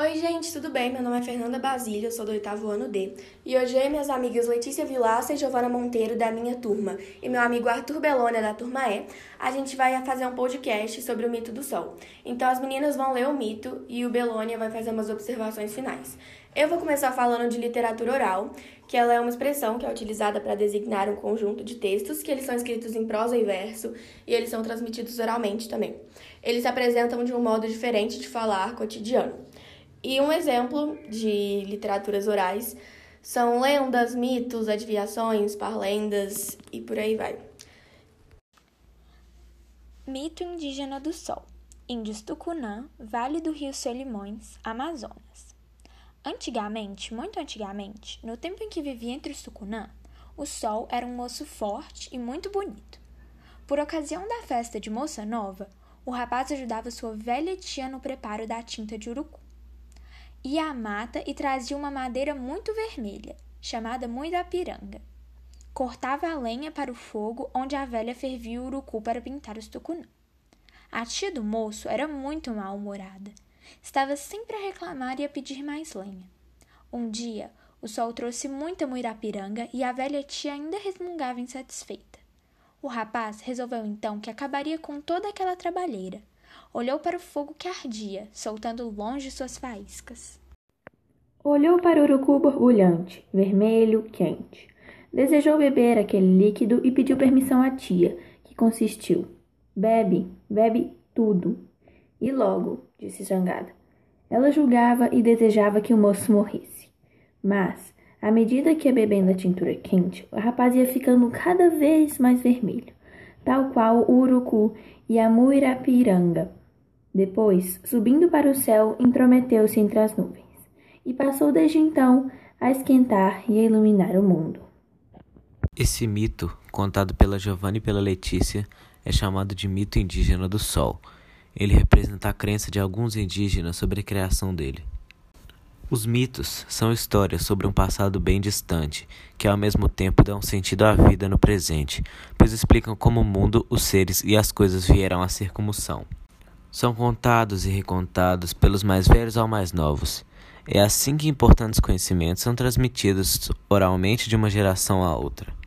Oi, gente, tudo bem? Meu nome é Fernanda Basílio, eu sou do oitavo ano D. E hoje eu e minhas amigas Letícia Vilaça e Giovana Monteiro, da minha turma, e meu amigo Arthur Belônia, da turma E, a gente vai fazer um podcast sobre o mito do Sol. Então as meninas vão ler o mito e o Belônia vai fazer umas observações finais. Eu vou começar falando de literatura oral, que ela é uma expressão que é utilizada para designar um conjunto de textos que eles são escritos em prosa e verso e eles são transmitidos oralmente também. Eles se apresentam de um modo diferente de falar cotidiano. E um exemplo de literaturas orais são lendas, mitos, adivinhações, parlendas e por aí vai. Mito indígena do Sol. Índios Tucunã, Vale do Rio Solimões, Amazonas. Antigamente, muito antigamente, no tempo em que vivia entre os Tucunã, o Sol era um moço forte e muito bonito. Por ocasião da festa de Moça Nova, o rapaz ajudava sua velha tia no preparo da tinta de urucu ia à mata e trazia uma madeira muito vermelha, chamada muirapiranga. Cortava a lenha para o fogo onde a velha fervia o urucu para pintar os tucunã. A tia do moço era muito mal-humorada. Estava sempre a reclamar e a pedir mais lenha. Um dia, o sol trouxe muita muirapiranga e a velha tia ainda resmungava insatisfeita. O rapaz resolveu então que acabaria com toda aquela trabalheira olhou para o fogo que ardia, soltando longe suas faíscas. Olhou para o urucu borbulhante, vermelho, quente. Desejou beber aquele líquido e pediu permissão à tia, que consistiu: Bebe, bebe tudo. E logo, disse zangada. Ela julgava e desejava que o moço morresse. Mas, à medida que ia bebendo a tintura quente, o rapaz ia ficando cada vez mais vermelho, tal qual o urucu e a muirapiranga. Depois, subindo para o céu, intrometeu-se entre as nuvens, e passou desde então a esquentar e a iluminar o mundo. Esse mito, contado pela Giovanna e pela Letícia, é chamado de mito indígena do Sol. Ele representa a crença de alguns indígenas sobre a criação dele. Os mitos são histórias sobre um passado bem distante, que ao mesmo tempo dão sentido à vida no presente, pois explicam como o mundo, os seres e as coisas vieram a ser como são. São contados e recontados pelos mais velhos ao mais novos. É assim que importantes conhecimentos são transmitidos oralmente de uma geração a outra.